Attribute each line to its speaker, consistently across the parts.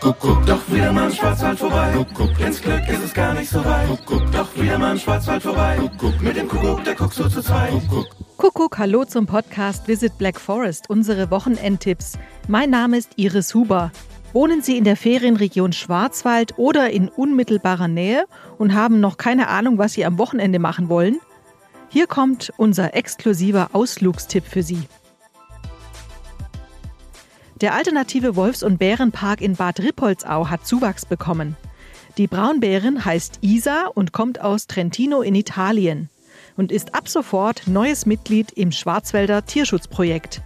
Speaker 1: Kuckuck, doch wieder mal im Schwarzwald vorbei. Kuckuck, ins Glück ist es gar nicht so weit. Kuckuck, doch wieder mal im Schwarzwald vorbei. Kuckuck, mit dem Kuckuck, der guckt so zu zweit. Kuckuck.
Speaker 2: Kuckuck, hallo zum Podcast Visit Black Forest, unsere Wochenendtipps. Mein Name ist Iris Huber. Wohnen Sie in der Ferienregion Schwarzwald oder in unmittelbarer Nähe und haben noch keine Ahnung, was Sie am Wochenende machen wollen? Hier kommt unser exklusiver Ausflugstipp für Sie. Der alternative Wolfs- und Bärenpark in Bad Rippoldsau hat Zuwachs bekommen. Die Braunbären heißt Isa und kommt aus Trentino in Italien und ist ab sofort neues Mitglied im Schwarzwälder Tierschutzprojekt.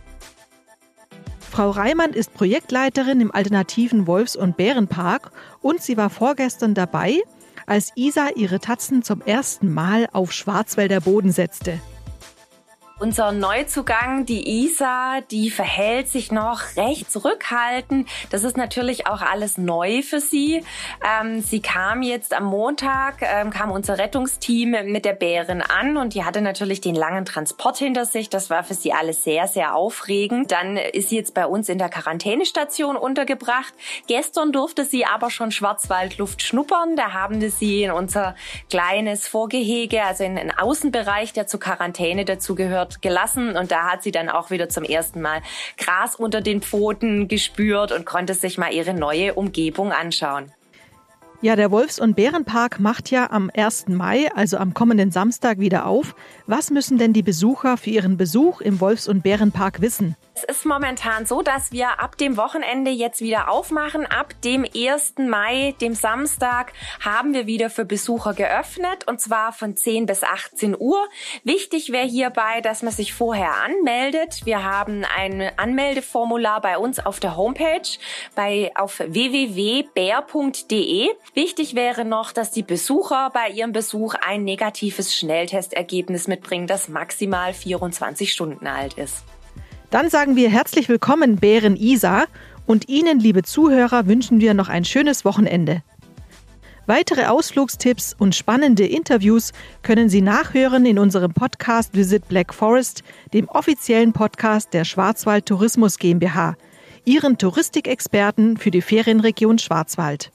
Speaker 2: Frau Reimann ist Projektleiterin im alternativen Wolfs- und Bärenpark und sie war vorgestern dabei, als Isa ihre Tatzen zum ersten Mal auf Schwarzwälder Boden setzte.
Speaker 3: Unser Neuzugang, die Isa, die verhält sich noch recht zurückhaltend. Das ist natürlich auch alles neu für sie. Ähm, sie kam jetzt am Montag, ähm, kam unser Rettungsteam mit der Bärin an und die hatte natürlich den langen Transport hinter sich. Das war für sie alles sehr, sehr aufregend. Dann ist sie jetzt bei uns in der Quarantänestation untergebracht. Gestern durfte sie aber schon Schwarzwaldluft schnuppern. Da haben wir sie in unser kleines Vorgehege, also in den Außenbereich, der zur Quarantäne dazugehört, gelassen und da hat sie dann auch wieder zum ersten Mal Gras unter den Pfoten gespürt und konnte sich mal ihre neue Umgebung anschauen.
Speaker 2: Ja, der Wolfs- und Bärenpark macht ja am 1. Mai, also am kommenden Samstag, wieder auf. Was müssen denn die Besucher für ihren Besuch im Wolfs- und Bärenpark wissen?
Speaker 3: Es ist momentan so, dass wir ab dem Wochenende jetzt wieder aufmachen. Ab dem 1. Mai, dem Samstag, haben wir wieder für Besucher geöffnet und zwar von 10 bis 18 Uhr. Wichtig wäre hierbei, dass man sich vorher anmeldet. Wir haben ein Anmeldeformular bei uns auf der Homepage bei auf www.bär.de. Wichtig wäre noch, dass die Besucher bei ihrem Besuch ein negatives Schnelltestergebnis mitbringen, das maximal 24 Stunden alt ist.
Speaker 2: Dann sagen wir herzlich willkommen, Bären Isa, und Ihnen, liebe Zuhörer, wünschen wir noch ein schönes Wochenende. Weitere Ausflugstipps und spannende Interviews können Sie nachhören in unserem Podcast Visit Black Forest, dem offiziellen Podcast der Schwarzwald Tourismus GmbH, Ihren Touristikexperten für die Ferienregion Schwarzwald.